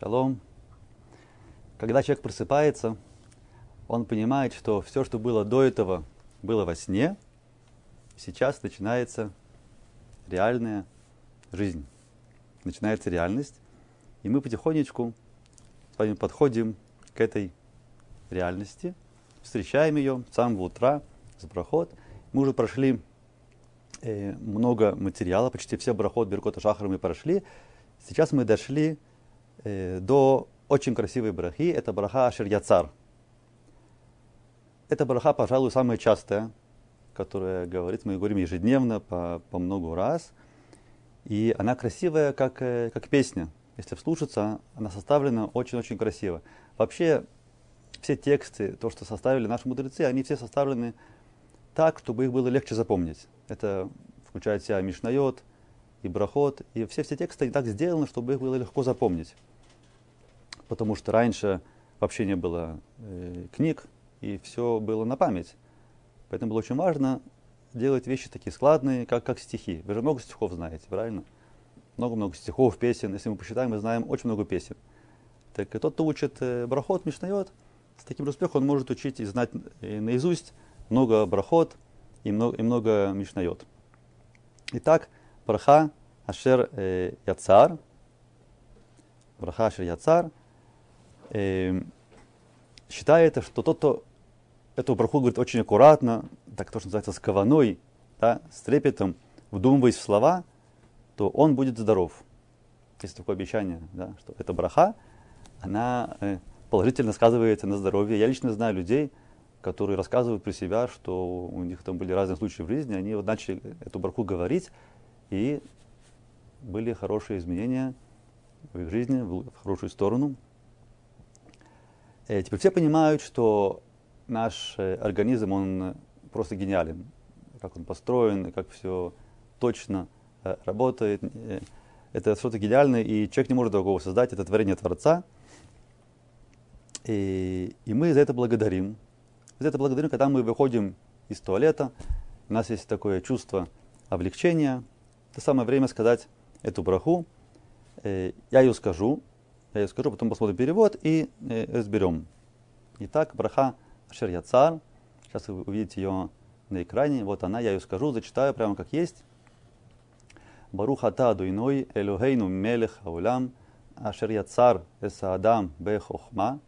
Шалом. Когда человек просыпается, он понимает, что все, что было до этого, было во сне. Сейчас начинается реальная жизнь. Начинается реальность. И мы потихонечку с вами подходим к этой реальности, встречаем ее с самого утра, с брахот. Мы уже прошли э, много материала, почти все брахот Беркота Шахара мы прошли. Сейчас мы дошли до очень красивой брахи. Это браха Ашер Яцар. Эта браха, пожалуй, самая частая, которая говорит, мы говорим ежедневно по, по много раз. И она красивая, как, э, как песня. Если вслушаться, она составлена очень-очень красиво. Вообще, все тексты, то, что составили наши мудрецы, они все составлены так, чтобы их было легче запомнить. Это включает в себя Мишнайот и Брахот, и все все тексты так сделаны, чтобы их было легко запомнить. Потому что раньше вообще не было э, книг, и все было на память. Поэтому было очень важно делать вещи такие складные, как, как стихи. Вы же много стихов знаете, правильно? Много-много стихов, песен. Если мы посчитаем, мы знаем очень много песен. Так и тот, кто учит э, брахот, мишнает, с таким успехом он может учить и знать и наизусть много брахот и много, и много мишнает. Итак, браха Ашер Яцар, браха Ашер Яцар, считается, что тот, кто эту браху говорит очень аккуратно, так то, что называется, с кованой, да, с трепетом, вдумываясь в слова, то он будет здоров. Есть такое обещание, да, что эта браха, она э, положительно сказывается на здоровье. Я лично знаю людей, которые рассказывают про себя, что у них там были разные случаи в жизни, они вот начали эту браху говорить, и были хорошие изменения в их жизни, в хорошую сторону. Э, теперь все понимают, что наш э, организм, он просто гениален. Как он построен, как все точно э, работает. Это что-то гениальное, и человек не может другого создать. Это творение Творца. И, и мы за это благодарим. За это благодарим, когда мы выходим из туалета. У нас есть такое чувство облегчения это самое время сказать эту браху. Э, я ее скажу, я ее скажу, потом посмотрим перевод и э, разберем. Итак, браха Ашер Яцар. Сейчас вы увидите ее на экране. Вот она, я ее скажу, зачитаю прямо как есть. Баруха та дуйной элюхейну мелех аулям ашер яцар эса адам бе бара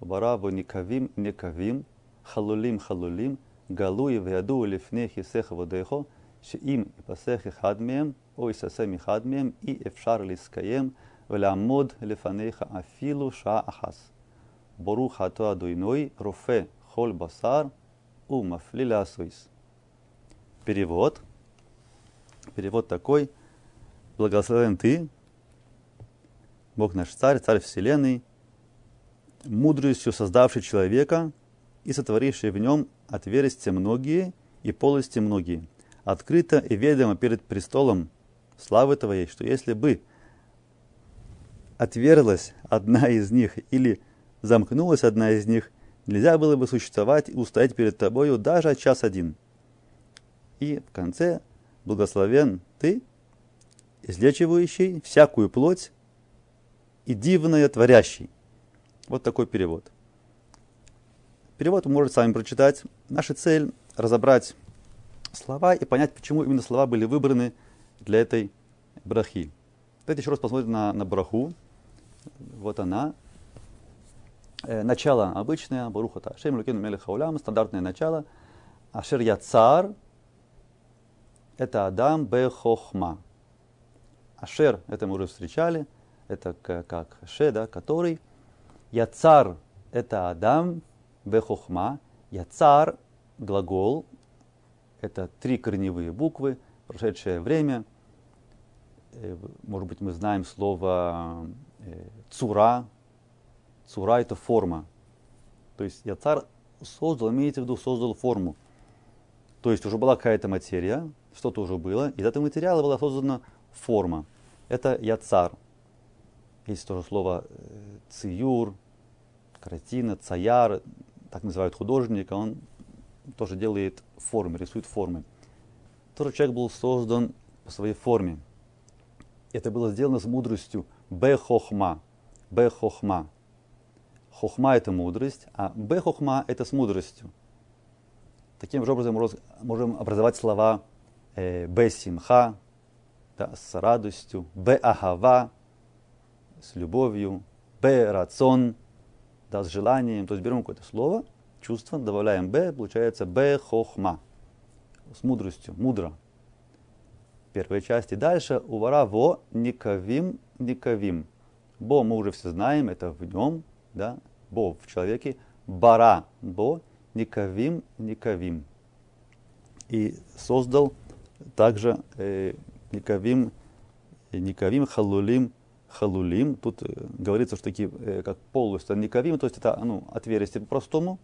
бараву никавим никавим халулим халулим галуи веяду лифне хисеха водехо שאם ייפסק אחד מהם או יססם אחד מהם אי אפשר להתקיים ולעמוד לפניך אפילו שעה אחת. ברוך אתה אדוני רופא כל בשר ומפליל асуис. Перевод. Перевод такой. Благословен ты, Бог наш царь, царь вселенной, мудростью создавший человека и сотворивший в нем отверстия многие и полости многие, открыто и ведомо перед престолом славы Твоей, что если бы отверлась одна из них или замкнулась одна из них, нельзя было бы существовать и устоять перед тобою даже час один. И в конце благословен ты, излечивающий всякую плоть и дивное творящий. Вот такой перевод. Перевод вы можете сами прочитать. Наша цель – разобрать слова и понять, почему именно слова были выбраны для этой брахи. Давайте еще раз посмотрим на, на браху. Вот она. Э, начало обычное, Барухата Ашем, Лукину Мелех Хаулям, стандартное начало. Ашер я цар, это Адам Бе Хохма. Ашер, это мы уже встречали, это как Ше, да, который. Я цар, это Адам Бе Хохма. Я цар, глагол, это три корневые буквы, прошедшее время. Э, может быть, мы знаем слово э, цура. Цура – это форма. То есть я царь создал, имеется в виду, создал форму. То есть уже была какая-то материя, что-то уже было, из этого материала была создана форма. Это я царь. Есть тоже слово э, циюр, картина, цаяр, так называют художника, он тоже делает формы, рисует формы. Тоже человек был создан по своей форме. Это было сделано с мудростью бехохма. Б хохма. Это мудрость, а Б хохма это с мудростью. Таким же образом можем образовать слова э, Б симха, да, с радостью, Б ахава, с любовью, Б рацион, да, с желанием. То есть берем какое-то слово, чувство, добавляем Б, получается Б хохма, с мудростью, мудро. Первой части. Дальше увара во никавим никавим. Бо мы уже все знаем, это в нем, да, Бо в человеке, бара Бо, никавим никавим. И создал также э, никавим, никавим халулим халулим. Тут э, говорится, что такие, э, как полностью никавим, то есть это ну, отверстие по-простому.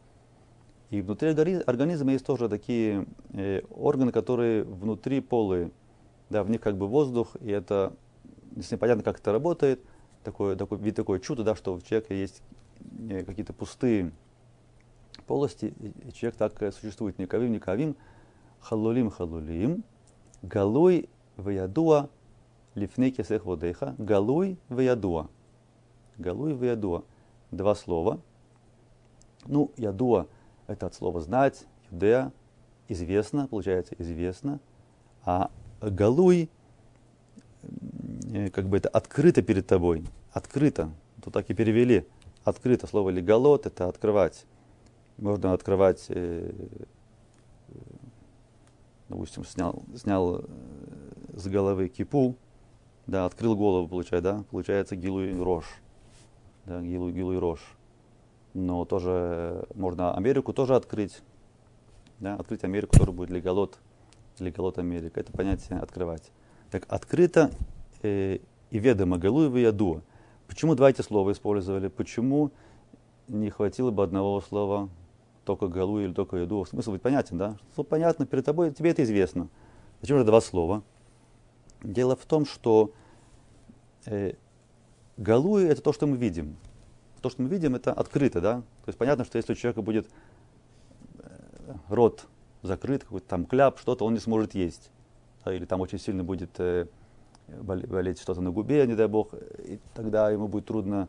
И внутри организма есть тоже такие э, органы, которые внутри полые. Да, в них как бы воздух, и это если непонятно, как это работает, такой, такой вид такое чудо, да, что у человека есть э, какие-то пустые полости, и человек так э, существует. Никавим, никавим, халулим, халулим, галуй, ваядуа, лифнеки сех водеха, галуй, ваядуа. Галуй, ваядуа. Два слова. Ну, ядуа – это от слова знать, юдея, известно, получается известно. А галуй – Э, как бы это открыто перед тобой, открыто. Тут так и перевели. Открыто. Слово леголот это открывать. Можно открывать, э, э, допустим, снял, снял с головы кипу, да, открыл голову, получается, да, получается гилуй рожь. Да, гилуй, гилуй рожь. Но тоже можно Америку тоже открыть. Да, открыть Америку тоже будет леголот, леголот Америка. Это понятие открывать. Так открыто э, и ведомо Галуева и Ядуа. Почему два эти слова использовали? Почему не хватило бы одного слова только Галу или только Яду? Смысл быть понятен, да? Что понятно перед тобой, тебе это известно. Зачем же два слова? Дело в том, что э, Галуи это то, что мы видим. То, что мы видим, это открыто, да? То есть понятно, что если у человека будет э, рот закрыт, какой-то там кляп, что-то, он не сможет есть. Да? Или там очень сильно будет э, болеть что-то на губе, не дай бог, и тогда ему будет трудно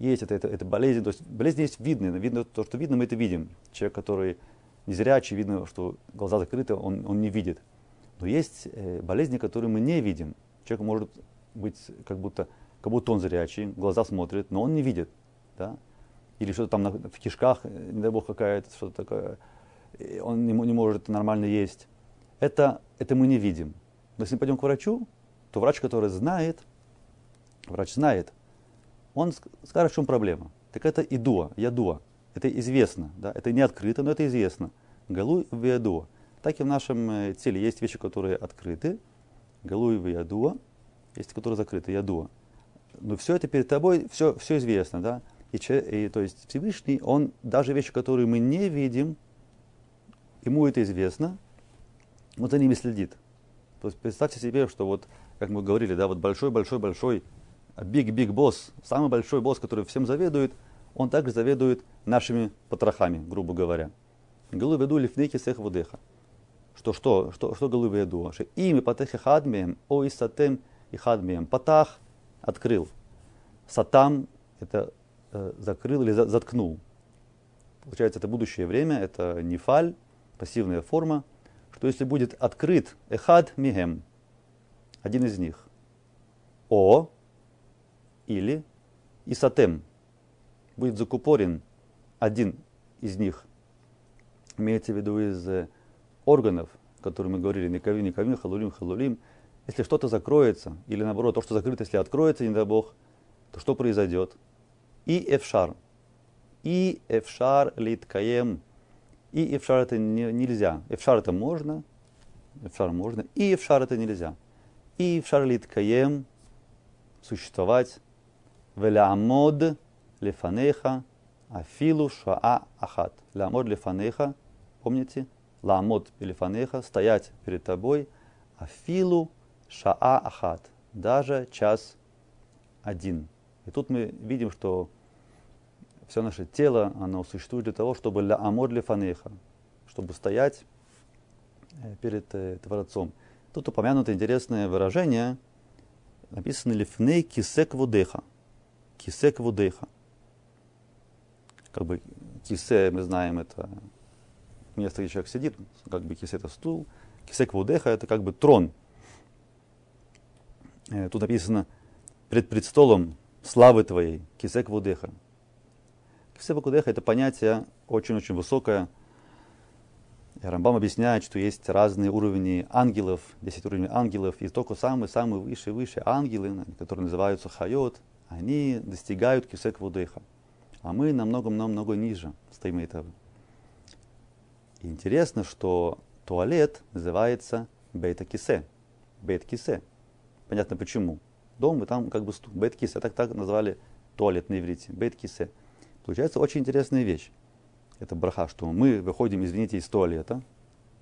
есть, это, это, это болезнь. То есть болезнь есть видно, видно то, что видно, мы это видим. Человек, который незрячий, видно, что глаза закрыты, он, он не видит. Но есть э, болезни, которые мы не видим. Человек может быть как будто, как будто он зрячий, глаза смотрят, но он не видит. Да? Или что-то там в кишках, э, не дай бог, какая-то, что-то такое, он не, не может нормально есть. Это, это мы не видим. Но если мы пойдем к врачу, то врач, который знает, врач знает, он скажет, в чем проблема. Так это идуа, ядуа. Это известно, да? это не открыто, но это известно. Галуй в ядуа. Так и в нашем э, теле есть вещи, которые открыты, галуй в ядуа, есть, которые закрыты, ядуа. Но все это перед тобой, все, все известно, да? И, и, то есть Всевышний, он даже вещи, которые мы не видим, ему это известно, он за ними следит. То есть представьте себе, что вот как мы говорили, да, вот большой-большой-большой биг-биг босс, самый большой босс, который всем заведует, он также заведует нашими потрохами, грубо говоря. Галу веду лифнеки сех водеха. Что, что, что, что галу веду? Имя патехи хадмием, о и сатем и хадмием. Патах открыл. Сатам это закрыл или за, заткнул. Получается, это будущее время, это нефаль, пассивная форма, что если будет открыт эхад мигем, один из них. О или Исатем. Будет закупорен один из них. Имеется в виду из э, органов, которые мы говорили, никавим, никавим, халулим, халулим. Если что-то закроется, или наоборот, то, что закрыто, если откроется, не дай Бог, то что произойдет? И эфшар. И эфшар литкаем. И эфшар это не, нельзя. Эфшар это можно, эфшар можно, и эфшар это нельзя и в шарлит каем существовать велямод лефанеха афилу шаа ахат. Лямод лефанеха, помните? Ламод лефанеха, стоять перед тобой, афилу шаа ахат, даже час один. И тут мы видим, что все наше тело, оно существует для того, чтобы ля амор лефанеха, чтобы стоять э, перед э, Творцом. Тут упомянуто интересное выражение, написано «лифней кисек водеха». кисе квудеха. Как бы кисе, мы знаем, это место, где человек сидит, как бы кисе это стул. Кисе квудеха это как бы трон. Э, тут написано пред предстолом славы твоей, кисе квудеха. Кисе квудеха это понятие очень-очень высокое, и Рамбам объясняет, что есть разные уровни ангелов, 10 уровней ангелов, и только самые-самые выше-выше ангелы, которые называются хайот, они достигают кисек вудеха. А мы намного-намного ниже стоим этого. И интересно, что туалет называется бейта-кисе. Бейт-кисе. Понятно почему. Дом, и там как бы бейт-кисе. Так так назвали туалет на иврите. Бейт-кисе. Получается очень интересная вещь это браха, что мы выходим, извините, из туалета,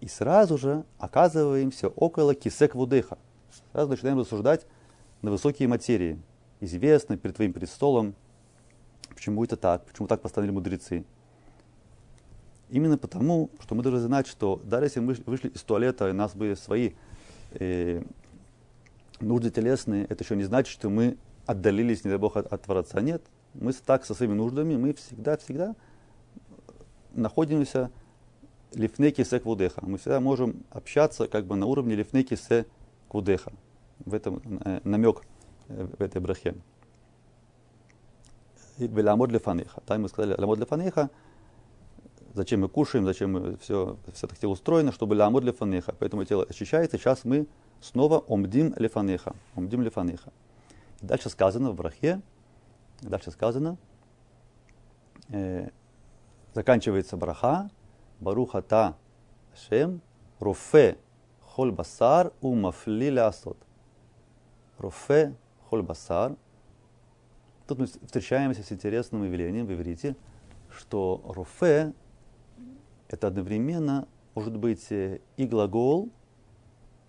и сразу же оказываемся около кисек вудеха. Сразу начинаем рассуждать на высокие материи. Известно перед твоим престолом, почему это так, почему так постановили мудрецы. Именно потому, что мы должны знать, что даже если мы вышли из туалета, у нас были свои э, нужды телесные, это еще не значит, что мы отдалились, не дай Бог, от, от Творца. Нет, мы так со своими нуждами, мы всегда-всегда находимся лифнеки се квудеха. Мы всегда можем общаться как бы на уровне лифнеки се квудеха. В этом э, намек э, в этой брахе. Веламод лефанеха. Там мы сказали, ламод лефанеха, зачем мы кушаем, зачем мы все, все так тело устроено, чтобы ламод лефанеха. Поэтому тело очищается. Сейчас мы снова омдим лефанеха. Омдим лефанеха. дальше сказано в брахе, дальше сказано, э, заканчивается браха, баруха та шем, руфе холь басар у мафли лясот. Руфе холь басар. Тут мы встречаемся с интересным явлением в иврите, что руфе это одновременно может быть э, и глагол,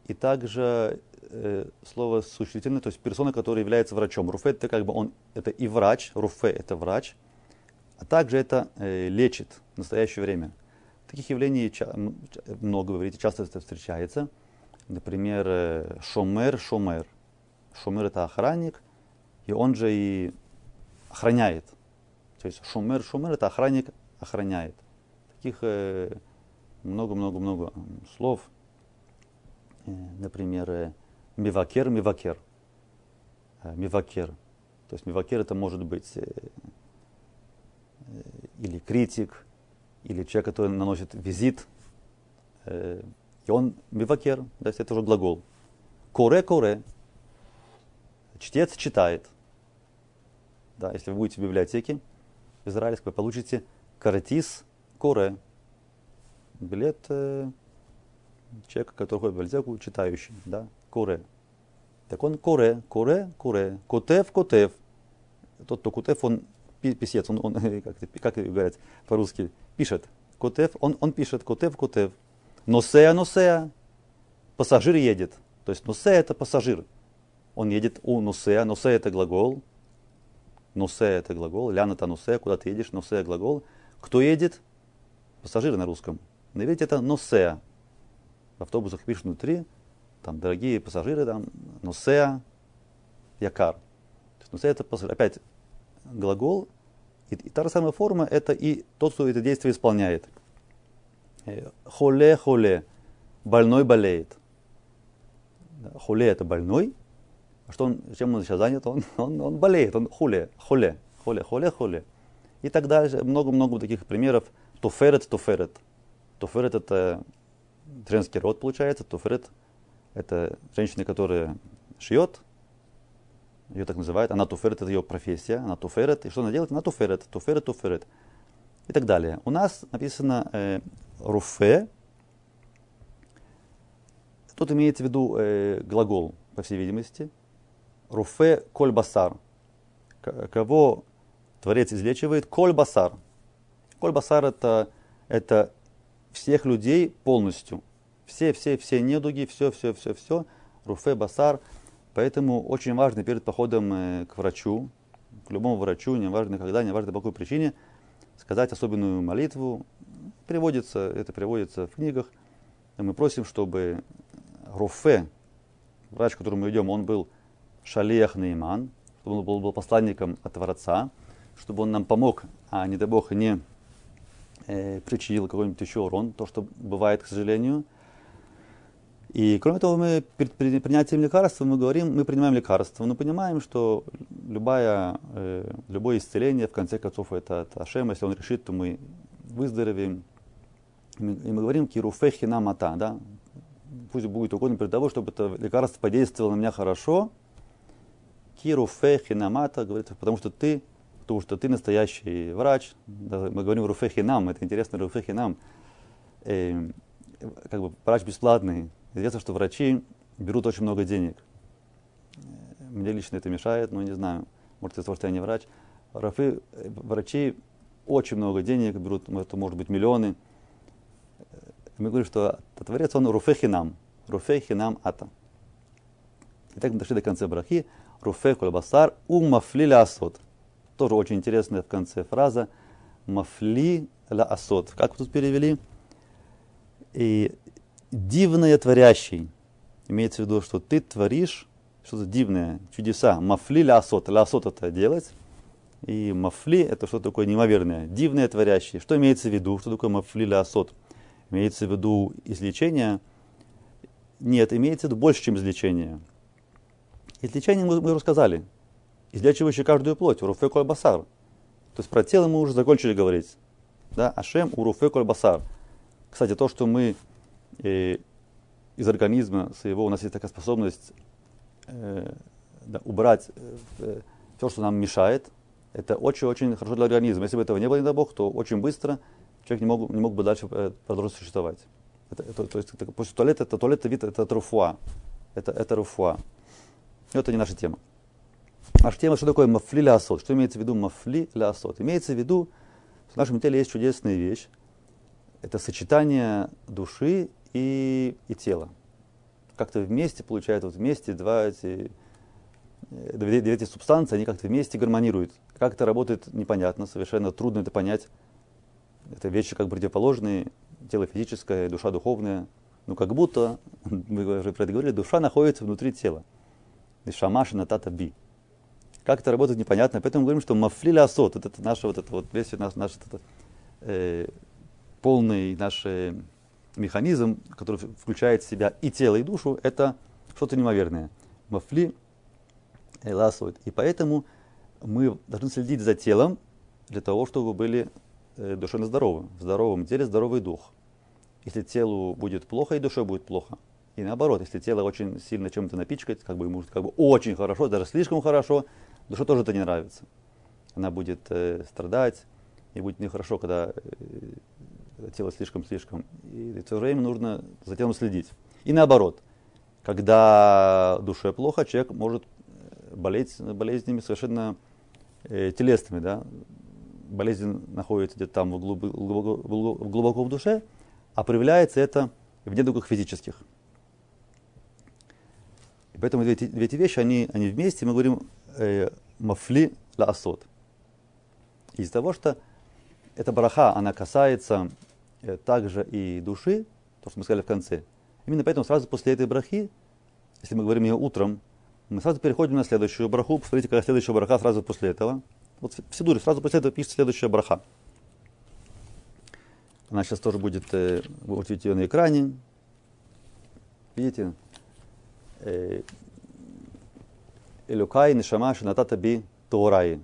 и также э, слово существительное, то есть персона, которая является врачом. Руфе это как бы он, это и врач, руфе это врач, а также это э, лечит в настоящее время. Таких явлений много, вы говорите, часто это встречается. Например, э, шомер, шомер. Шомер это охранник, и он же и охраняет. То есть шомер, шомер это охранник, охраняет. Таких э, много-много-много э, слов. Э, например, э, мивакер, мивакер. Э, мивакер. То есть мивакер это может быть или критик, или человек, который наносит визит, и он мивакер, да, это уже глагол. Коре-коре, чтец читает. Да, если вы будете в библиотеке израильской, вы получите каратис коре, билет человека, который ходит в библиотеку, читающий, да, коре. Так он коре, коре, коре, котев, котев. Тот, кто кутев, он писец, он, он как, как говорят по-русски, пишет. Котев, он, он пишет, котев, котев. Носея, носея. Пассажир едет. То есть носея это пассажир. Он едет у носея. Носея это глагол. Носея это глагол. Лян это носея. Куда ты едешь? Носея глагол. Кто едет? Пассажиры на русском. Ведь это носея. В автобусах пишут внутри, там дорогие пассажиры, там носея, якар. То есть носея это пассажир. Опять глагол, и, и та же самая форма это и тот, кто это действие исполняет. Холе, холе, больной болеет. Холе это больной, а что он, чем он сейчас занят? Он, он, он болеет, он хуле, холе, холе, холе, холе. И так дальше, много-много таких примеров. Туферет, туферет. Туферет это женский род получается, туферет это женщина, которая шьет, ее так называют, она туферет, это ее профессия, она туферет, и что она делает? Она туферет, туферет, туферет, и так далее. У нас написано э, руфе, тут имеется в виду э, глагол, по всей видимости, руфе коль басар, кого Творец излечивает, коль басар. Коль басар это, это всех людей полностью, все, все, все недуги, все, все, все, все, руфе басар – Поэтому очень важно перед походом э, к врачу, к любому врачу, неважно когда, неважно по какой причине, сказать особенную молитву. Приводится, это приводится в книгах. И мы просим, чтобы Руфе, врач, к которому мы идем, он был шалех нейман, чтобы он был, был посланником от Творца, чтобы он нам помог, а не дай Бог не э, причинил какой-нибудь еще урон, то, что бывает, к сожалению. И кроме того, мы перед принятием лекарства мы говорим, мы принимаем лекарство, но понимаем, что любая, э, любое исцеление, в конце концов, это, это Ашем, если он решит, то мы выздоровеем. И мы, и мы говорим кируфехи мата, да, пусть будет угодно перед того, чтобы это лекарство подействовало на меня хорошо. Кируфехи мата, говорится, потому что ты, потому что ты настоящий врач. Мы говорим руфехи нам, это интересно, руфехи нам. Э, как бы врач бесплатный, Известно, что врачи берут очень много денег. Мне лично это мешает, но не знаю. Может, из-за того, что я не врач. Рафы, врачи очень много денег берут, это может быть миллионы. Мы говорим, что Творец, он руфехи нам. Руфехи нам ата. Итак, мы дошли до конца брахи. Руфех басар у мафли ля асот. Тоже очень интересная в конце фраза. Мафли ля асот. Как тут перевели? И дивное творящий. Имеется в виду, что ты творишь что-то дивное, чудеса. Мафли лясот. Лясот это делать. И мафли это что такое неимоверное, дивное творящее. Что имеется в виду? Что такое мафли лясот? Имеется в виду излечение? Нет, имеется в виду больше, чем излечение. Излечение мы, мы рассказали. Излечивающий каждую плоть. Уруфе коль басар. То есть про тело мы уже закончили говорить. Да? Ашем уруфе коль басар. Кстати, то, что мы и из организма своего у нас есть такая способность э, да, убрать э, все, что нам мешает. Это очень-очень хорошо для организма. Если бы этого не было, не дай Бог, то очень быстро человек не мог, не мог бы дальше э, продолжить существовать. Это, это, то есть, это, после туалета, это туалет, это вид, это труфуа. Это, это руфуа. Но это не наша тема. Наша тема, что такое мафли лясот? Что имеется в виду мафли лясот? Имеется в виду, что в нашем теле есть чудесная вещь. Это сочетание души и, и тело. Как-то вместе получают, вот вместе два эти, э, две, две эти субстанции, они как-то вместе гармонируют. Как это работает, непонятно, совершенно трудно это понять. Это вещи как бы противоположные, тело физическое, душа духовная. Ну, как будто, мы уже про это говорили, душа находится внутри тела. Шамаша на тата би. Как это работает, непонятно. Поэтому мы говорим, что мафлиля асот, вот это наше, вот это вот весь наш, наш это, э, полный наш э, механизм, который включает в себя и тело, и душу, это что-то неимоверное. Мафли ласует. И поэтому мы должны следить за телом для того, чтобы были э, душевно здоровы. В здоровом теле здоровый дух. Если телу будет плохо, и душе будет плохо. И наоборот, если тело очень сильно чем-то напичкать, как бы ему как бы очень хорошо, даже слишком хорошо, душе тоже это не нравится. Она будет э, страдать, и будет нехорошо, когда э, тело слишком-слишком. И в то время нужно за телом следить. И наоборот, когда душе плохо, человек может э, болеть болезнями совершенно э, телесными. Да? Болезнь находится где-то там глубоко, глубоко, глубоко в душе, а проявляется это в недугах физических. Поэтому две, две эти вещи, они, они вместе, мы говорим э, мафли ла асот. Из-за того, что эта бараха, она касается Э, также и души, то, что мы сказали в конце. Именно поэтому сразу после этой брахи, если мы говорим ее утром, мы сразу переходим на следующую браху. Посмотрите, какая следующая браха сразу после этого. Вот в Сидуре сразу после этого пишется следующая браха. Она сейчас тоже будет, э, вы увидите ее на экране. Видите? Э, Элюкай, Нишама, Шинатата Би, Туораи.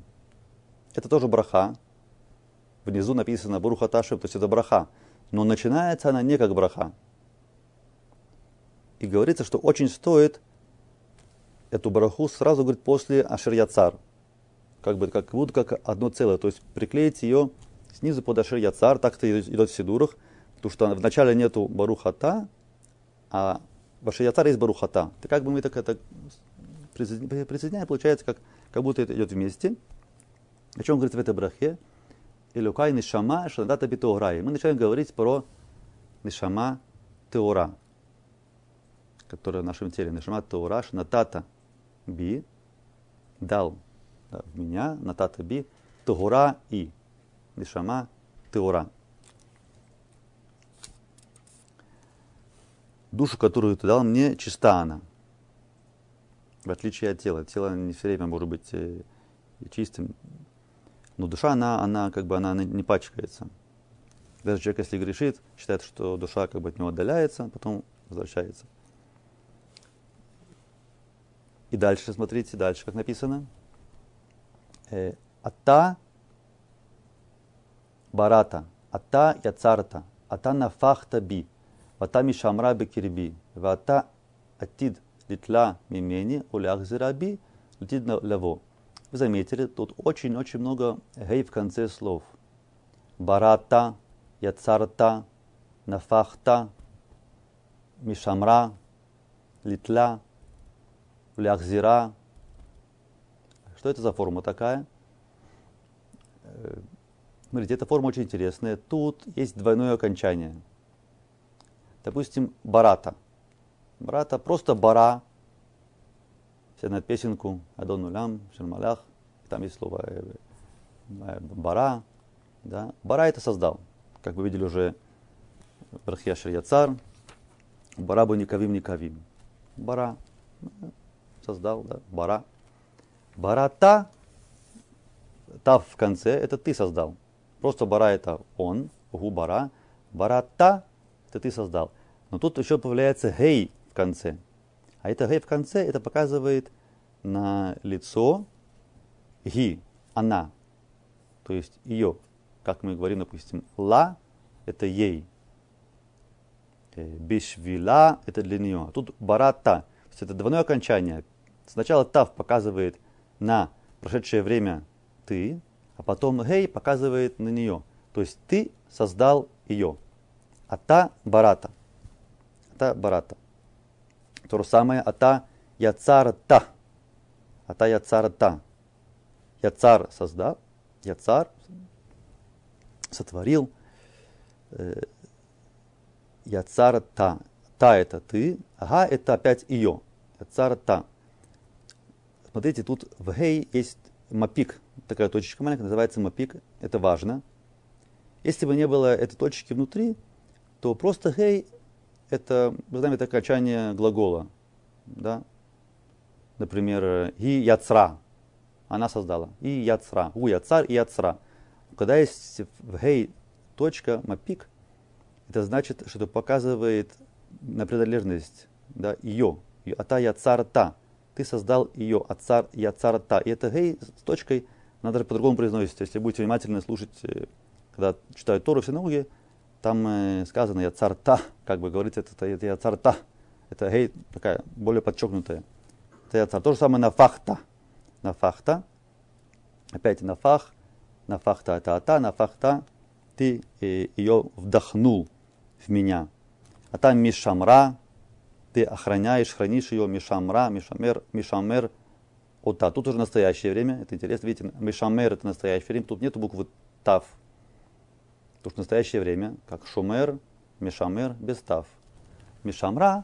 Это тоже браха. Внизу написано Буруха Ташев, то есть это браха но начинается она не как браха. И говорится, что очень стоит эту браху сразу говорить после Ашир цар, Как бы как будто как одно целое. То есть приклеить ее снизу под Ашир цар, так это идет в Сидурах, потому что вначале нету ברוך אתה, а в אשר יצר есть ברוך אתה. Это как бы мы так это присоединяем, получается, как, как будто это идет вместе. О чем говорится в этой брахе? אלוקי נשמה שנתת בי טהורה. Мы начинаем говорить про נשמה טהורה, которая в нашем теле. נשמה טהורה שנתת בי дал да, в меня, נתת בי, Теора и Нишама Теора. Душу, которую ты дал мне, чиста она. в отличие от тела. Тело не все время может быть э, чистым, но душа, она, она как бы она не пачкается. Даже человек, если грешит, считает, что душа как бы от него отдаляется, потом возвращается. И дальше, смотрите, дальше, как написано. Э, Ата барата, ата яцарта, ата нафахта би, вата мишамра бекирби, вата атид литла мимени, улях би, летит лево. Вы заметили, тут очень-очень много гей в конце слов. Барата, яцарта, нафахта, мишамра, литла, ляхзира. Что это за форма такая? Э, смотрите, эта форма очень интересная. Тут есть двойное окончание. Допустим, барата. Барата просто бара. Все знают песенку Адон Улям, Шермалях. Там есть слово э, э, бара. Да? Бара это создал. Как вы видели уже Брахьяшер Яцар. Бара бы никавим никавим. Бара создал, да, бара. Барата, та в конце, это ты создал. Просто бара это он, гу бара. Барата, это ты создал. Но тут еще появляется гей в конце. А это гей в конце, это показывает на лицо ги, она. То есть ее, как мы говорим, допустим, ла, это ей. Э, бишвила, это для нее. Тут барата, то есть это двойное окончание. Сначала тав показывает на прошедшее время ты, а потом гей показывает на нее. То есть ты создал ее. А та барата. Ата барата. То же самое ата яцарта. Ата яцарта. Яцар создал, яцар сотворил. Э, яцарта. Та это ты, ага это опять ее. Яцарта. Смотрите, тут в гей есть мапик, такая точечка маленькая, называется мапик, это важно. Если бы не было этой точки внутри, то просто гей это, вы знаете, это окончание глагола. Да? Например, и яцра, она создала. И яцра, у яцар и яцра. Когда есть в гей точка, мапик, это значит, что это показывает на принадлежность, да, ее, ата яцар та ты создал ее, отцар и отцарта. И это гей с точкой, она даже по-другому произносится. Если будете внимательно слушать, э, когда читают Тору в синагоге, там э, сказано я царта, как бы говорится, это, это я царта. Это гей такая, более подчеркнутая. Это я цар. То же самое на фахта. На фахта. Опять на фах. На фахта это ата, на фахта ты э, ее вдохнул в меня. А там мишамра, ты охраняешь, хранишь ее, Мишамра, Мишамер, Мишамер, Ота. Тут уже настоящее время, это интересно, видите, Мишамер это настоящее время, тут нету буквы Тав. Потому что настоящее время, как Шумер, Мишамер, без Тав. Мишамра,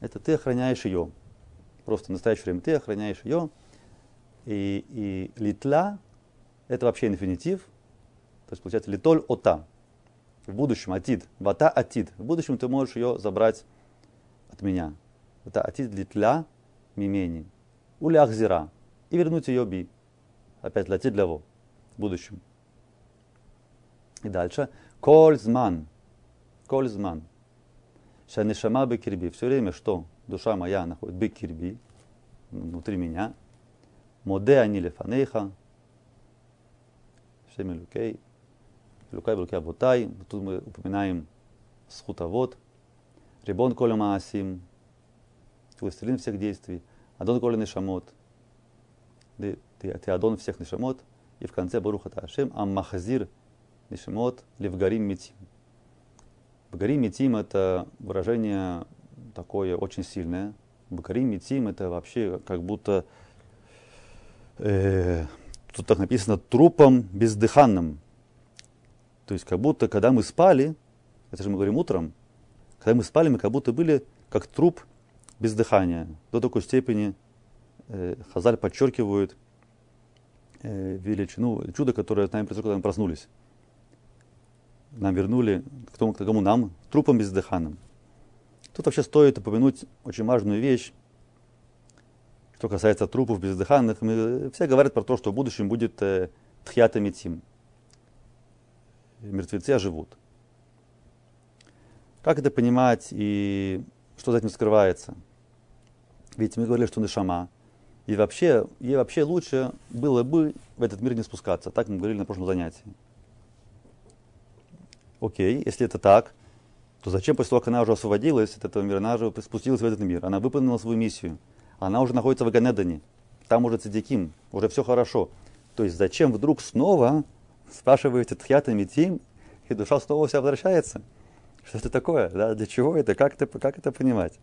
это ты охраняешь ее. Просто в настоящее время ты охраняешь ее. И, и литла, это вообще инфинитив. То есть получается литоль ота. В будущем атид. Вата атид. В будущем ты можешь ее забрать от меня. Это атид литля мимени. Ули ахзира. И вернуть ее би. Опять для для. В будущем. И дальше. Кользман. Кользман. Шанишама бекирби. Все время что? Душа моя находит бекирби. Внутри меня. Моде они лефанейха. Шеми лукей. Лукай лукай абутай. Тут мы упоминаем схутовод. Рибон коля маасим, властелин всех действий, Адон коля нишамот, ты, ты Адон всех нишамот, и в конце Баруха Ташем, Аммахазир нишамот левгарим митим. Багарим митим это выражение такое очень сильное. Багарим митим это вообще как будто э, тут так написано трупом бездыханным. То есть как будто когда мы спали, это же мы говорим утром, когда мы спали, мы как будто были как труп без дыхания. До такой степени э, Хазаль подчеркивают э, величину, чудо, которое с нами произошло, когда мы проснулись. Нам вернули, к тому, к тому нам, трупом бездыханным. Тут вообще стоит упомянуть очень важную вещь, что касается трупов бездыханных, мы, все говорят про то, что в будущем будет э, тхьята метим. Мертвецы оживут. Как это понимать и что за этим скрывается? Ведь мы говорили, что нишама. И вообще, и вообще лучше было бы в этот мир не спускаться. Так мы говорили на прошлом занятии. Окей, если это так, то зачем после того, как она уже освободилась от этого мира, она уже спустилась в этот мир, она выполнила свою миссию, она уже находится в Ганедане, там уже цадиким, уже все хорошо. То есть зачем вдруг снова спрашиваете Тхьята Митим, и душа снова вся возвращается? Что это такое? Да? Для чего это? Как это, как это понимать?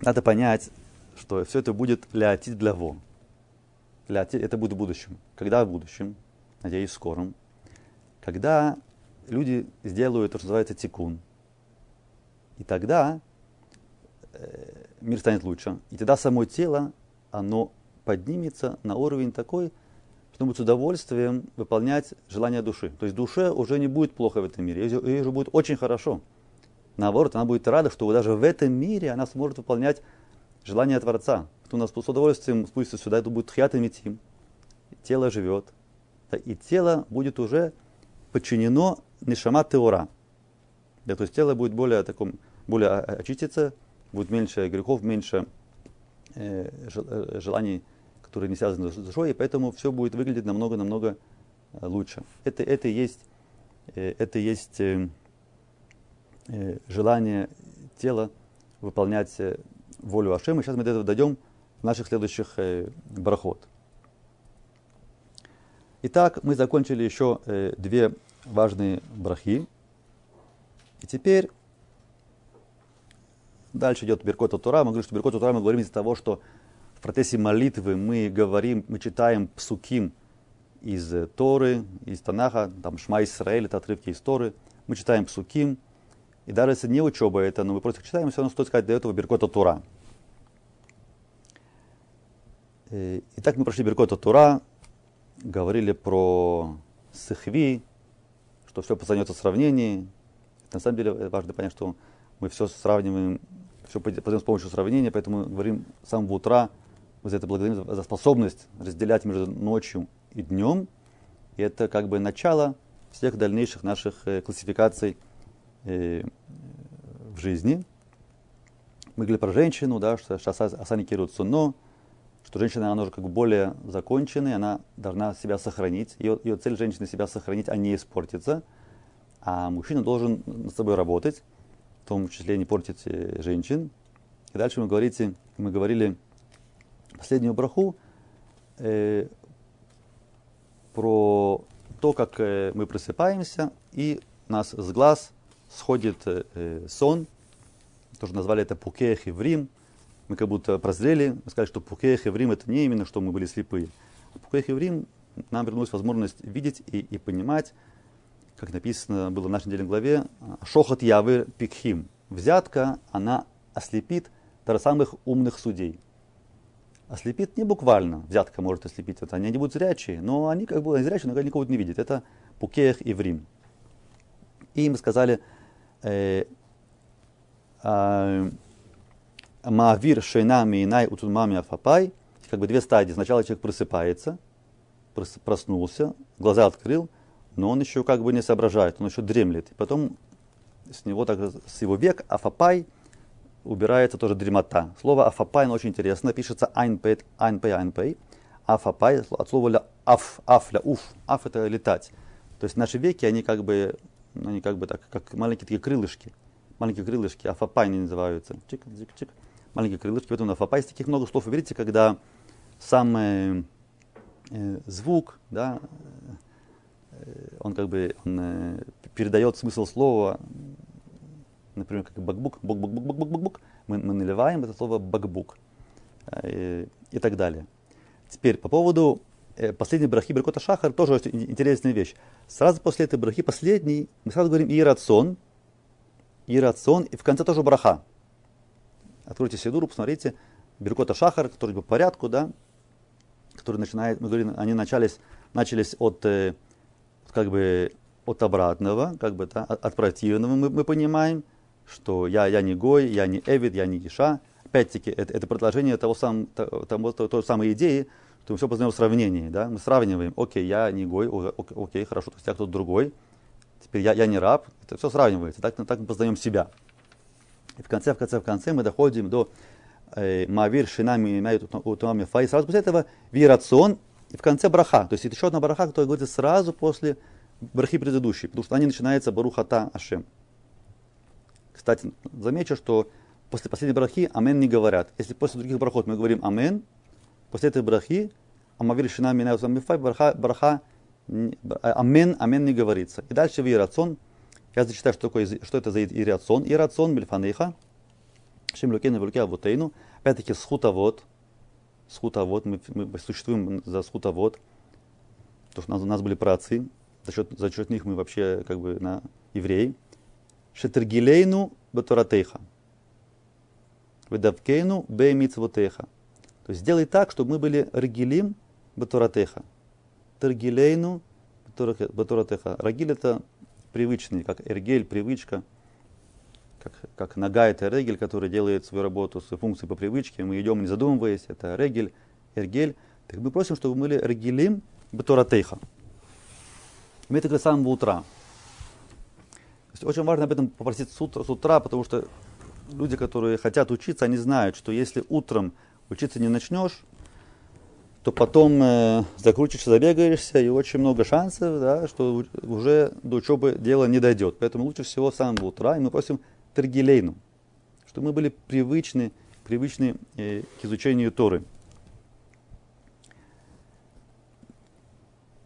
Надо понять, что все это будет леотит для во. Леотит, это будет в будущем. Когда в будущем? Надеюсь, скором. Когда люди сделают то, что называется тикун. И тогда э, мир станет лучше. И тогда само тело, оно поднимется на уровень такой, что будет с удовольствием выполнять желание души. То есть душе уже не будет плохо в этом мире, ей уже будет очень хорошо. Наоборот, она будет рада, что даже в этом мире она сможет выполнять желание Творца. Что у нас с удовольствием спустится сюда, это будет хьят и Тело живет. И тело будет уже подчинено нишама теора. Да, то есть тело будет более, таком, более очиститься, будет меньше грехов, меньше э, э, желаний, которые не связаны с душой, и поэтому все будет выглядеть намного-намного э, лучше. Это, это есть, э, это есть э, э, желание тела выполнять волю Ашема. Сейчас мы до этого дойдем в наших следующих э, барахот. Итак, мы закончили еще э, две важные брахи. И теперь дальше идет Беркота Тура. Мы говорим, что Беркота Тура мы говорим из-за того, что в процессе молитвы мы говорим, мы читаем псуким из Торы, из Танаха, там Шма Исраэль, это отрывки из Торы. Мы читаем псуким, и даже если не учеба это, но мы просто читаем, все равно стоит сказать для этого Беркота Тура. Э, итак, мы прошли Беркота Тура, говорили про Сыхви, что все познается в сравнении, на самом деле важно понять, что мы все сравниваем, все познаем с помощью сравнения, поэтому говорим с самого утра, мы за это благодарим за способность разделять между ночью и днем. И это как бы начало всех дальнейших наших э, классификаций э, в жизни. Мы говорили про женщину, да, что Асани Кирут Суно, что женщина, она уже как более законченная, она должна себя сохранить. Ее, ее цель женщины себя сохранить, а не испортиться – а мужчина должен над собой работать, в том числе не портить э, женщин. И дальше мы, говорите, мы говорили последнюю браху э, про то, как э, мы просыпаемся, и у нас с глаз сходит э, сон. Тоже назвали это пукех и врим. Мы как будто прозрели, мы сказали, что пукех и врим это не именно, что мы были слепые. А пукех и врим нам вернулась возможность видеть и, и понимать, как написано было в нашей недельной главе, шохот явы пикхим. Взятка, она ослепит даже самых умных судей. Ослепит не буквально, взятка может ослепить, это они не будут зрячие, но они как бы зрячие, но никого не видят. Это пукех и врим. И мы сказали, э, а, Маавир шейна миинай утунмами афапай. Как бы две стадии. Сначала человек просыпается, проснулся, глаза открыл, но он еще как бы не соображает, он еще дремлет. И потом с него так, с его век афапай убирается тоже дремота. Слово афапай, оно очень интересно, пишется айнпей, айнпей, айнпей. Афапай от слова ля аф, аф, ля уф. Аф это летать. То есть наши веки, они как бы, они как бы так, как маленькие такие крылышки. Маленькие крылышки, афапай они называются. Чик, чик, чик. Маленькие крылышки, поэтому афапай. Из таких много слов, вы видите, когда сам э, звук, да, он как бы он, э, передает смысл слова, например, как бакбук, бок. Мы, мы наливаем это слово бакбук э, и так далее. Теперь по поводу э, последней брахи Беркота Шахар тоже интересная вещь. Сразу после этой брахи, последний, мы сразу говорим ирацион, ирацион, и в конце тоже браха. Откройте Сидуру, посмотрите, Беркота Шахар, который по порядку, да, который начинает, мы говорим, они начались, начались от э, как бы от обратного, как бы да, от противного мы, мы понимаем, что я, я не Гой, я не Эвид, я не Иша. опять-таки, это, это продолжение того сам, того, той, той самой идеи, что мы все познаем в сравнении. Да? Мы сравниваем, окей, я не гой, окей, хорошо, то есть я кто-то другой, теперь я, я не раб, это все сравнивается, так, так мы познаем себя. И в конце, в конце, в конце мы доходим до э, Мавир Шинами имеют Утумами Фаи. Сразу после этого Вирацион и в конце браха. То есть это еще одна браха, которая говорится сразу после брахи предыдущей, потому что они начинаются Барухата Ашем. Кстати, замечу, что после последней брахи Амен не говорят. Если после других брахот мы говорим Амен, после этой брахи Амавир Утумами Фаи, браха, браха Амен, Амен не говорится. И дальше Вирацион. Я зачитаю, что, такое, что это за ирацион. Ирацион мильфанейха. Шим лукейна в авотейну. Опять-таки схутовод. Схутовод. Мы, мы существуем за схутовод. Потому что у нас, у нас были праотцы. За счет, за счет них мы вообще как бы на евреи. Шетергилейну батуратейха. Ведавкейну беймитсвотейха. То есть сделай так, чтобы мы были регилим батуратеха. Тергилейну батуратеха. Рагиль это привычный, как эргель, привычка, как, как нога это регель, который делает свою работу, свою функцию по привычке. Мы идем не задумываясь, это регель, эргель. Так мы просим, чтобы мы были регелим бетуратейха. Мы это с самого утра. Очень важно об этом попросить с утра, с утра, потому что люди, которые хотят учиться, они знают, что если утром учиться не начнешь, то потом э, закрутишься, забегаешься, и очень много шансов, да, что уже до учебы дело не дойдет. Поэтому лучше всего с самого утра, и мы просим Тергилейну, чтобы мы были привычны, привычны э, к изучению Торы.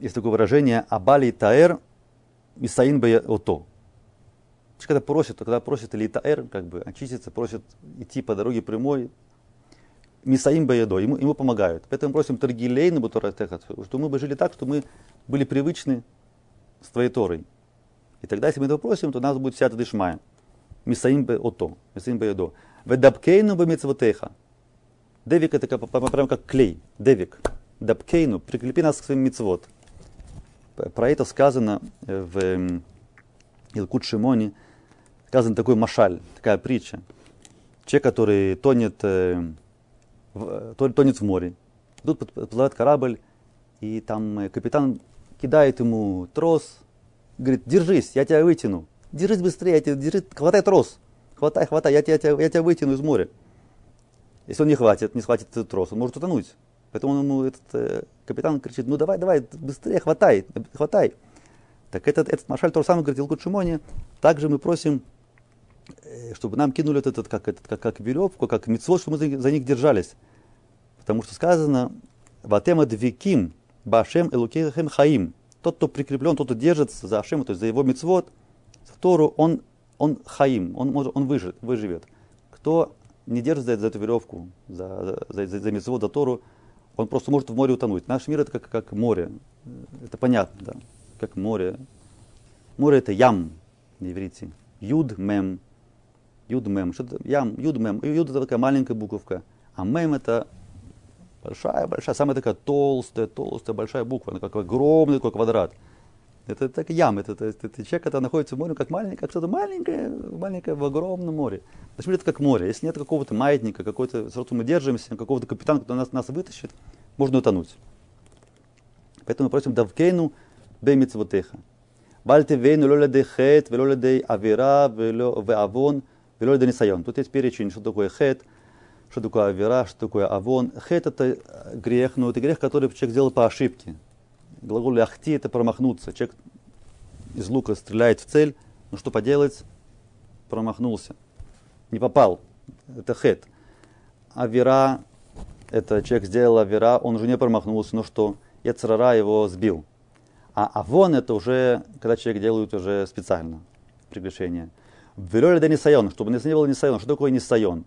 Есть такое выражение «Абали таэр мисаин бе ото». Когда просят, когда просят или таэр, как бы очиститься, просят идти по дороге прямой, Мисаим Баядо, ему, ему помогают. Поэтому просим Таргилей на Бутуратехат, что мы бы жили так, что мы были привычны с твоей Торой. И тогда, если мы этого просим, то у нас будет вся эта дышмая. Мисаим Ото, Мисаим Баядо. Ведапкейну Бамицвотеха. Девик это как, прям как клей. Девик. Дапкейну, прикрепи нас к своим мицвод. Про это сказано в Илкут Шимоне, сказан такой машаль, такая притча. Человек, который тонет тонет в море. Тут подплывает корабль, и там э, капитан кидает ему трос, говорит, держись, я тебя вытяну. Держись быстрее, я тебя, держи, хватай трос. Хватай, хватай, я тебя, я, тебя, я тебя вытяну из моря. Если он не хватит, не схватит этот трос, он может утонуть. Поэтому ему этот э, капитан кричит, ну давай, давай, быстрее, хватай, хватай. Так этот, этот Машаль то же самое говорит Илкут Шимоне. Также мы просим, э, чтобы нам кинули этот, как, этот, как, как веревку, как мецвод, чтобы мы за, за них держались. Потому что сказано, Ватема двиким башем элукехем хаим. Тот, кто прикреплен, тот, кто держится за Ашем, то есть за его мецвод, за Тору, он, он хаим, он, может, он выживет, выживет. Кто не держится за эту веревку, за, за, за, за мецвод, за Тору, он просто может в море утонуть. Наш мир это как, как море. Это понятно, да. Как море. Море это ям на иврите. Юд мем. Юд мем. Что это? Ям, юд мем. Юд это такая маленькая буковка. А мем это Большая, большая, самая такая толстая, толстая, большая буква, она как огромный такой квадрат. Это так ям, это, это, это, человек, который находится в море, как маленькое, как что-то маленькое, маленькое в огромном море. Значит, это как море. Если нет какого-то маятника, какой-то, сразу мы держимся, какого-то капитана, который нас, нас вытащит, можно утонуть. Поэтому мы просим Давкейну бемицвотеха. Бальте вейну лоледей хет, велоледей авира, веавон, велоледей нисайон. Тут есть перечень, что такое хет, что такое авера, что такое авон. Хет это грех, но это грех, который человек сделал по ошибке. Глагол ахти это промахнуться. Человек из лука стреляет в цель, но что поделать? Промахнулся. Не попал. Это хет. Авера, это человек сделал авера, он уже не промахнулся, но что? Яцерара его сбил. А авон это уже, когда человек делает уже специально прегрешение. Велёля да нисайон, чтобы не было нисайон. Что такое нисайон?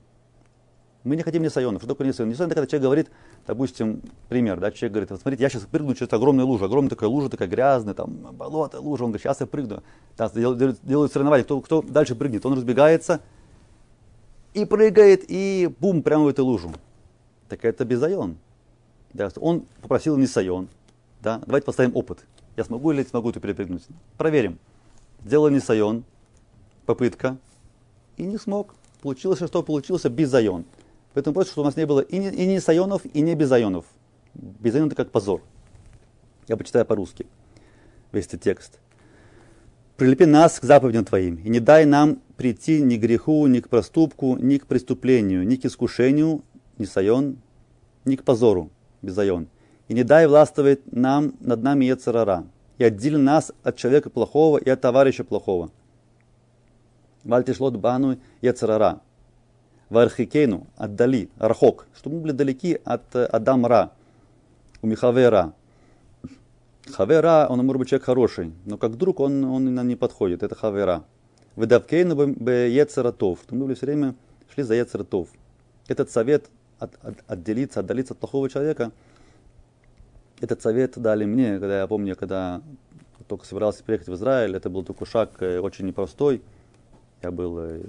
Мы не хотим несайонов. Что такое несайон? Несайон это когда человек говорит, допустим, пример, да, человек говорит, вот смотрите, я сейчас прыгну через огромную лужу, огромная такая лужа, такая грязная, там, болото, лужа, он говорит, сейчас я прыгну. Да, делают, делают соревнования, кто, кто дальше прыгнет, он разбегается и прыгает, и бум, прямо в эту лужу. Так это безайон. Да, он попросил несайон. Да, давайте поставим опыт. Я смогу или смогу это перепрыгнуть? Проверим. Сделал несайон, попытка, и не смог. Получилось, что получился безайон. Поэтому просит, чтобы у нас не было и не, и не сайонов, и не безайонов. Безайон это как позор. Я почитаю по-русски весь этот текст. Прилепи нас к заповедям Твоим, и не дай нам прийти ни к греху, ни к проступку, ни к преступлению, ни к искушению, ни сайон, ни к позору, безайон. И не дай властвовать нам над нами Ецарара, и отдели нас от человека плохого и от товарища плохого. Вальтишлот бану Ецарара. Вархикейну, отдали, рахок, чтобы мы были далеки от Адамра, у Михавера. Хавера, он может быть человек хороший, но как друг он, он нам не подходит, это хавера. Выдавкейну бы Ецаратов, мы были все время шли за Ецаратов. Этот совет от, от, отделиться, отдалиться от плохого человека, этот совет дали мне, когда я помню, когда только собирался приехать в Израиль, это был только шаг э, очень непростой. Я был э,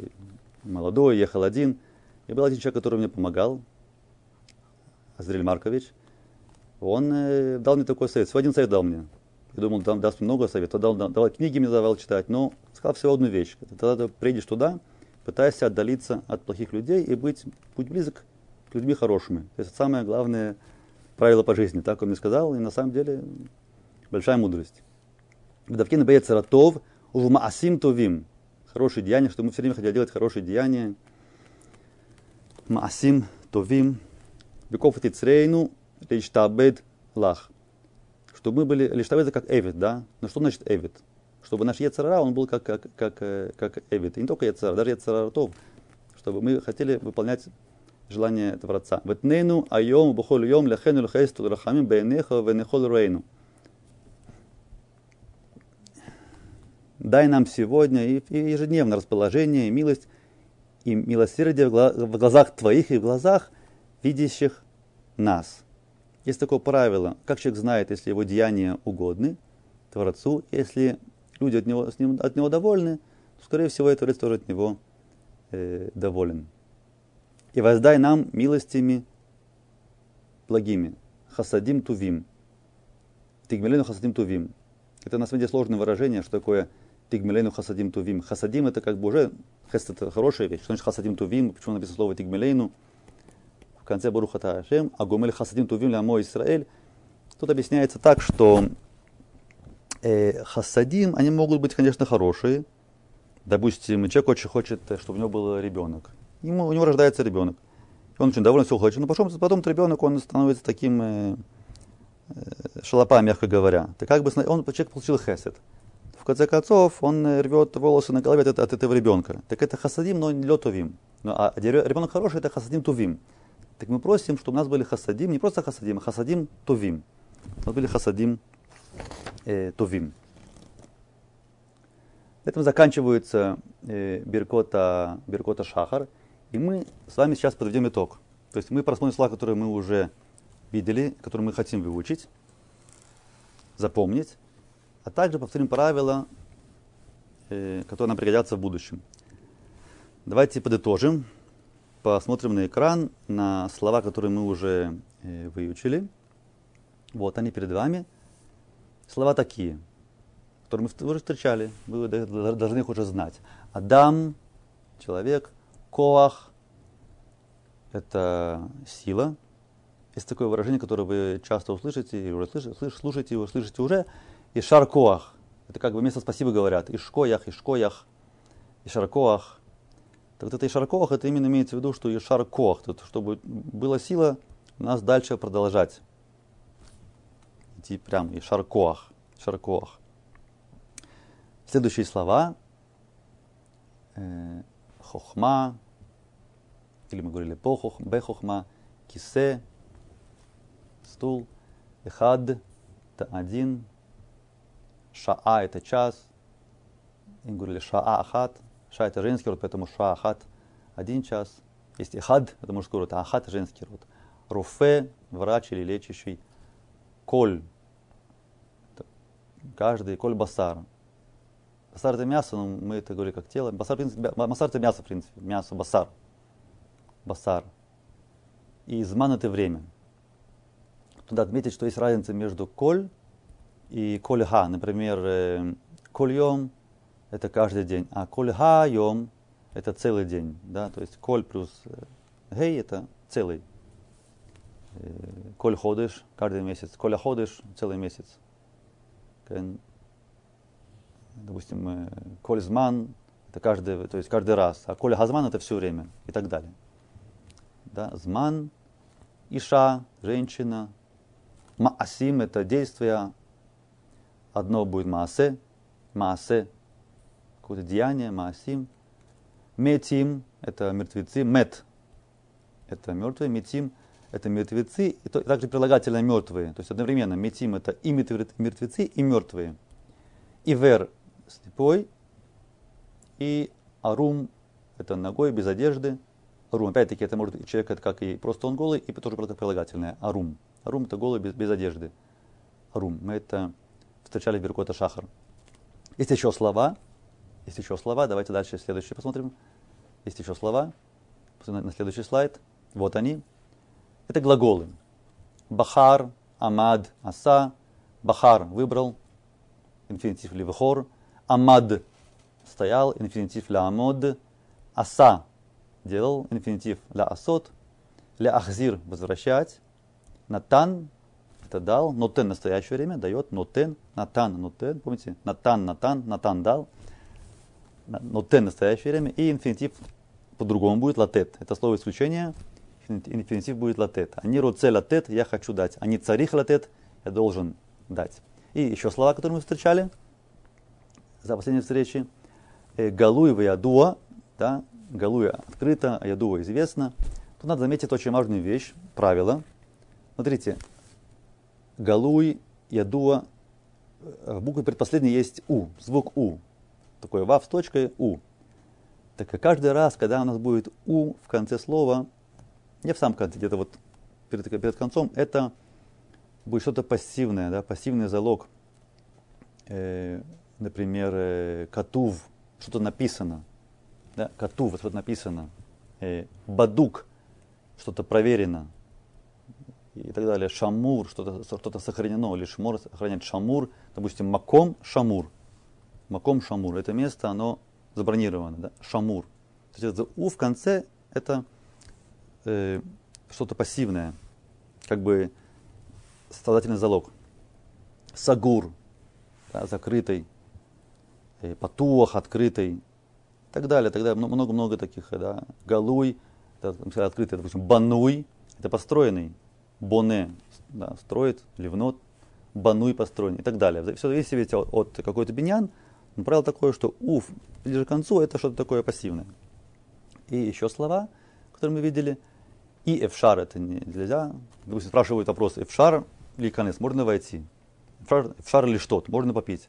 молодой, ехал один. И был один человек, который мне помогал, Азриль Маркович. Он э, дал мне такой совет. Всего один совет дал мне. Я думал, там даст много советов. Дал, дал, дал книги мне давал читать, но сказал всего одну вещь. Когда ты приедешь туда, пытайся отдалиться от плохих людей и быть, будь близок к людьми хорошими. То есть это самое главное правило по жизни. Так он мне сказал, и на самом деле большая мудрость. Вдавкин боец ратов, ув маасим товим. Хорошие деяния, что мы все время хотели делать хорошие деяния. Маасим товим. Беков тицрейну лиштабед лах. Чтобы мы были, лиштабед это как эвид, да? Но что значит эвид? Чтобы наш Ецарара, он был как, как, как, как эвид. И не только Ецарара, даже Ецарара Тов. Чтобы мы хотели выполнять желание Творца. Ветнейну айом бухоль йом лехену лхейсту рахамим бейнеха венехол рейну. Дай нам сегодня и ежедневно расположение, и милость, и милосердие в глазах Твоих и в глазах видящих нас. Есть такое правило, как человек знает, если его деяния угодны Творцу, если люди от него, с ним, от него довольны, то, скорее всего, и Творец тоже от него э, доволен. И воздай нам милостями благими. Хасадим тувим. Тигмелену хасадим тувим. Это на самом деле сложное выражение, что такое тигмелену хасадим тувим. Хасадим это как бы уже, хест это хорошая вещь. Что значит хасадим тувим? Почему написано слово тигмелену? в конце Баруха Таашем, а Гомель Хасадим Тувим для мой Израиль. Тут объясняется так, что э, хасадим, они могут быть, конечно, хорошие. Допустим, человек очень хочет, чтобы у него был ребенок. Ему, у него рождается ребенок. Он очень доволен, все хочет. Но потом, потом этот ребенок, он становится таким э, э, шалопа, мягко говоря. Ты как бы, он, человек получил хесед. В конце концов, он э, рвет волосы на голове от, от этого ребенка. Так это хасадим, но не летувим. Ну, а ребенок хороший, это хасадим тувим. Так мы просим, чтобы у нас были хасадим, не просто хасадим, а хасадим тувим. У нас были хасадим э, тувим. Этим заканчивается э, Беркота, Беркота Шахар. И мы с вами сейчас подведем итог. То есть мы просмотрим слова, которые мы уже видели, которые мы хотим выучить, запомнить, а также повторим правила, э, которые нам пригодятся в будущем. Давайте подытожим посмотрим на экран, на слова, которые мы уже э, выучили. Вот они перед вами. Слова такие, которые мы уже встречали, вы должны их уже знать. Адам, человек, коах, это сила. Есть такое выражение, которое вы часто услышите, и уже слышите, слушаете его, слышите уже. И шаркоах. Это как бы вместо спасибо говорят. Ишкоях, ишкоях, и шаркоах. Так вот это Ишаркох, это именно имеется в виду, что Ишаркох, чтобы была сила нас дальше продолжать. Идти прям Ишаркох, Ишаркох. Следующие слова. Э, хохма, или мы говорили похох, бехохма, кисе, стул, эхад, это один, шаа это час, и говорили шаа ахат, Ша это женский род, поэтому ша ахат один час. Есть хад, это мужской род, а ахат женский род. Руфе, врач или лечащий. Коль, каждый, коль басар. Басар это мясо, но мы это говорим как тело. Басар, в принципе, басар это мясо, в принципе. Мясо, басар. Басар. И зман это время. Туда отметить, что есть разница между коль и коль ха. Например, э, коль йом это каждый день. А коль хайом это целый день. Да? То есть коль плюс э, Гей это целый. Э, коль ходишь каждый месяц. Коля ходишь целый месяц. Допустим, коль зман это каждый, то есть каждый раз. А коля газман это все время и так далее. Да? Зман, иша, женщина. Маасим это действие. Одно будет маасе, маасе, какое-то деяние, маасим. Метим это мертвецы, мет это мертвые, метим это мертвецы, и также прилагательно мертвые. То есть одновременно метим это и мертвецы, и мертвые. Ивер слепой, и арум это ногой, без одежды. Арум, опять-таки, это может человек, это как и просто он голый, и тоже прилагательное. Арум. Арум это голый без, без одежды. Арум. Это встречали Беркота Шахар. Есть еще слова. Есть еще слова. Давайте дальше следующее посмотрим. Есть еще слова. На следующий слайд. Вот они. Это глаголы. Бахар, Амад, Аса. Бахар выбрал. Инфинитив ливхор. Амад стоял. Инфинитив ля амод. Аса делал. Инфинитив ля асот. Ля ахзир возвращать. Натан это дал. Нотен в настоящее время дает. Нотен. Натан, нотен. Помните? Натан, натан, натан дал. Нотен в настоящее время. И инфинитив по-другому будет латет. Это слово исключения инфинитив будет латет. Они роце латет, я хочу дать. Они царих латет, я должен дать. И еще слова, которые мы встречали за последней встречи. Э, галуева ядуа, да, галуя открыто, а ядуа известно. Тут надо заметить очень важную вещь, правило. Смотрите, галуй, ядуа, э, в букве предпоследней есть у, звук у. Такой вав с точкой у. Так каждый раз, когда у нас будет у в конце слова, не в самом конце, где-то вот перед, перед концом, это будет что-то пассивное, да, пассивный залог. Э, например, э, катув, что-то написано. Да, катув, что-то написано. Э, бадук, что-то проверено. И так далее. Шамур, что-то, что-то сохранено. Или шмур сохранять шамур. Допустим, маком шамур. Маком шамур. Это место, оно забронировано. Да? Шамур. То есть у в конце это э, что-то пассивное, как бы страдательный залог. Сагур, да, закрытый, э, патуах, открытый, и так далее, так далее. Много-много таких, да. Галуй, это, открытый, допустим, бануй, это построенный, боне, да, строит, ливнот, бануй построен и так далее. Все зависит от, от какой-то биньян, но правило такое, что уф, ближе к концу, это что-то такое пассивное. И еще слова, которые мы видели – и эфшар это нельзя. Допустим, спрашивают вопрос, эфшар или конец, можно войти? Эфшар, эфшар или что-то, можно попить?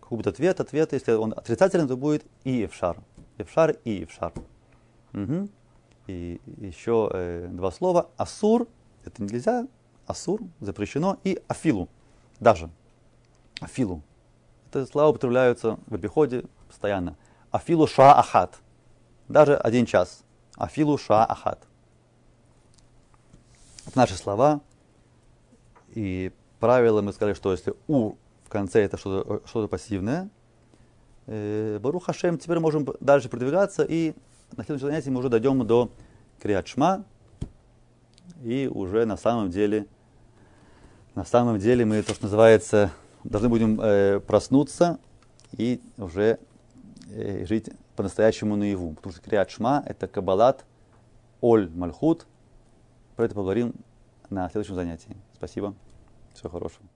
Какой будет ответ? Ответ, если он отрицательный, то будет и эфшар. Эфшар и эфшар. Угу. И еще э, два слова. Асур, это нельзя. Асур, запрещено. И афилу, даже. Афилу. Это слова употребляются в обиходе постоянно. Афилу ша ахат. Даже один час. Афилу ша ахат. Это наши слова. И правило мы сказали, что если у в конце это что-то что пассивное, э, Барух Хашем, теперь можем дальше продвигаться, и на следующем занятии мы уже дойдем до Криачма, и уже на самом деле, на самом деле мы, то, что называется, должны будем э, проснуться и уже э, жить по-настоящему наяву. Потому что Криачма это Кабалат, Оль Мальхут – про это поговорим на следующем занятии. Спасибо. Всего хорошего.